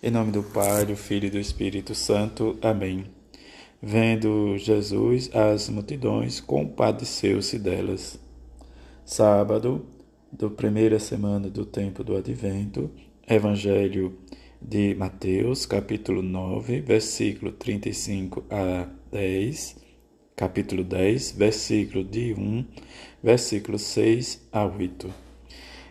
Em nome do Pai, do Filho e do Espírito Santo. Amém. Vendo Jesus as multidões, compadeceu-se delas. Sábado, da primeira semana do tempo do Advento, Evangelho de Mateus, capítulo 9, versículo 35 a 10, capítulo 10, versículo de 1, versículo 6 a 8.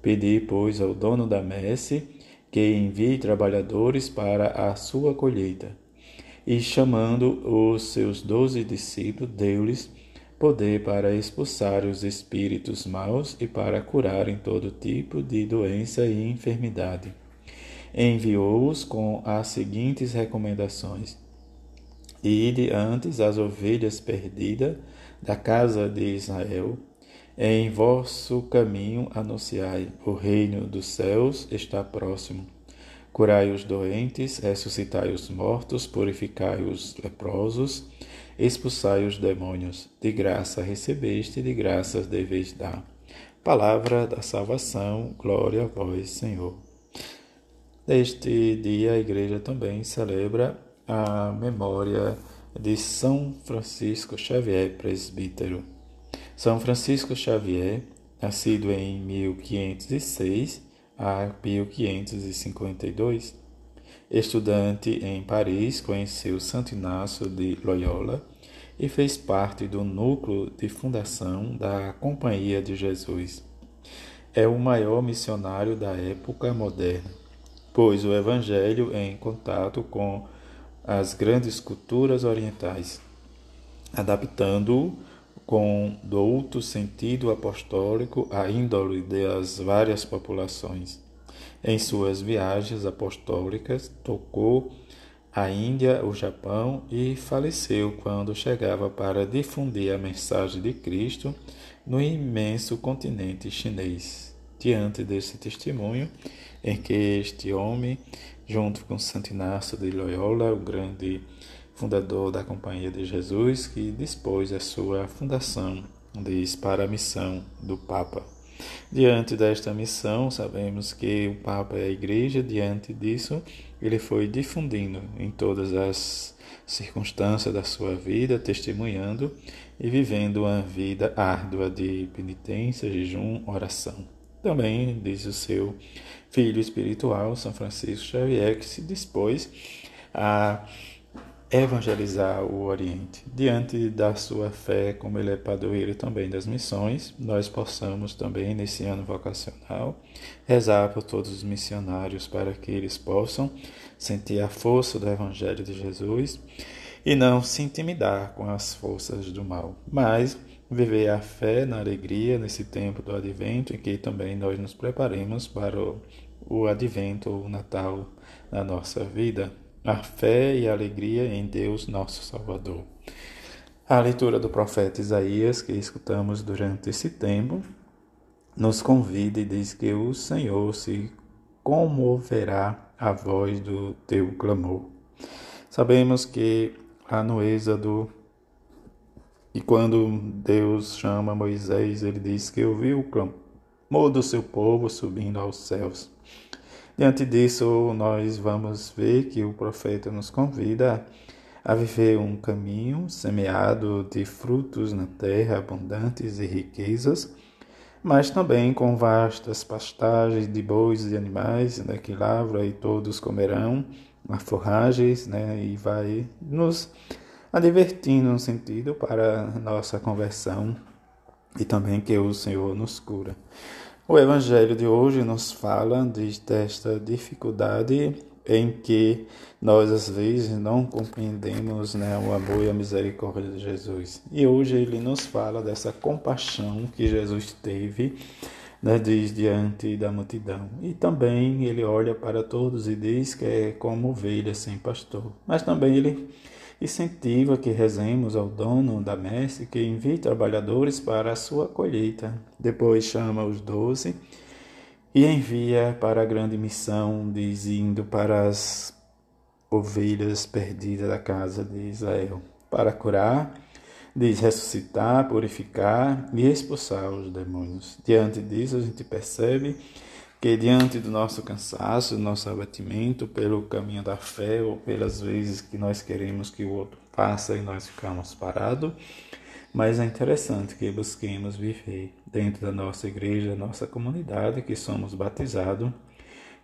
Pedi, pois, ao dono da messe que envie trabalhadores para a sua colheita. E chamando os seus doze discípulos, deu-lhes poder para expulsar os espíritos maus e para curarem todo tipo de doença e enfermidade. Enviou-os com as seguintes recomendações: Ide antes as ovelhas perdidas da casa de Israel em vosso caminho anunciai: o reino dos céus está próximo. Curai os doentes, ressuscitai os mortos, purificai os leprosos, expulsai os demônios. De graça recebeste, de graças deveis dar. Palavra da salvação, glória a vós, Senhor. Neste dia, a igreja também celebra a memória de São Francisco Xavier, presbítero. São Francisco Xavier, nascido em 1506 a 1552, estudante em Paris, conheceu Santo Inácio de Loyola e fez parte do núcleo de fundação da Companhia de Jesus. É o maior missionário da época moderna, pois o Evangelho é em contato com as grandes culturas orientais, adaptando-o com douto sentido apostólico a índole das várias populações. Em suas viagens apostólicas, tocou a Índia, o Japão e faleceu quando chegava para difundir a mensagem de Cristo no imenso continente chinês. Diante desse testemunho, em que este homem, junto com Santo Inácio de Loyola, o grande fundador da Companhia de Jesus, que dispôs a sua fundação, diz, para a missão do Papa. Diante desta missão, sabemos que o Papa é a Igreja, diante disso, ele foi difundindo em todas as circunstâncias da sua vida, testemunhando e vivendo uma vida árdua de penitência, jejum, oração. Também diz o seu filho espiritual, São Francisco Xavier, que se dispôs a evangelizar o Oriente. Diante da sua fé, como ele é padroeiro também das missões, nós possamos também, nesse ano vocacional, rezar por todos os missionários para que eles possam sentir a força do Evangelho de Jesus e não se intimidar com as forças do mal, mas viver a fé na alegria nesse tempo do advento em que também nós nos preparemos para o, o advento, o Natal na nossa vida a fé e a alegria em Deus, nosso Salvador. A leitura do profeta Isaías, que escutamos durante esse tempo, nos convida e diz que o Senhor se comoverá à voz do teu clamor. Sabemos que lá no Êxodo, e quando Deus chama Moisés, ele diz que ouviu o clamor do seu povo subindo aos céus. Diante disso, nós vamos ver que o profeta nos convida a viver um caminho semeado de frutos na terra abundantes e riquezas, mas também com vastas pastagens de bois e animais né, que lavra e todos comerão as forragens, né, e vai nos advertindo no sentido para nossa conversão e também que o Senhor nos cura. O Evangelho de hoje nos fala desta dificuldade em que nós às vezes não compreendemos né, o amor e a misericórdia de Jesus. E hoje ele nos fala dessa compaixão que Jesus teve né, diz diante da multidão. E também ele olha para todos e diz que é como ovelha sem pastor. Mas também ele incentiva que rezemos ao dono da messe que envie trabalhadores para a sua colheita. Depois chama os doze e envia para a grande missão, diz indo para as ovelhas perdidas da casa de Israel, para curar diz ressuscitar, purificar e expulsar os demônios. Diante disso, a gente percebe que diante do nosso cansaço, do nosso abatimento, pelo caminho da fé ou pelas vezes que nós queremos que o outro faça e nós ficamos parados, mas é interessante que busquemos viver dentro da nossa igreja, nossa comunidade, que somos batizados,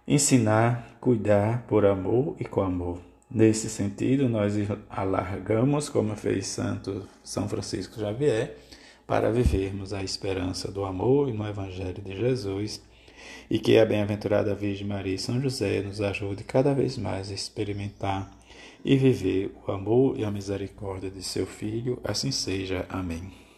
ensinar, cuidar por amor e com amor. Nesse sentido, nós alargamos, como fez Santo São Francisco Xavier, para vivermos a esperança do amor e no Evangelho de Jesus, e que a bem-aventurada Virgem Maria e São José nos ajude cada vez mais a experimentar e viver o amor e a misericórdia de seu Filho. Assim seja. Amém.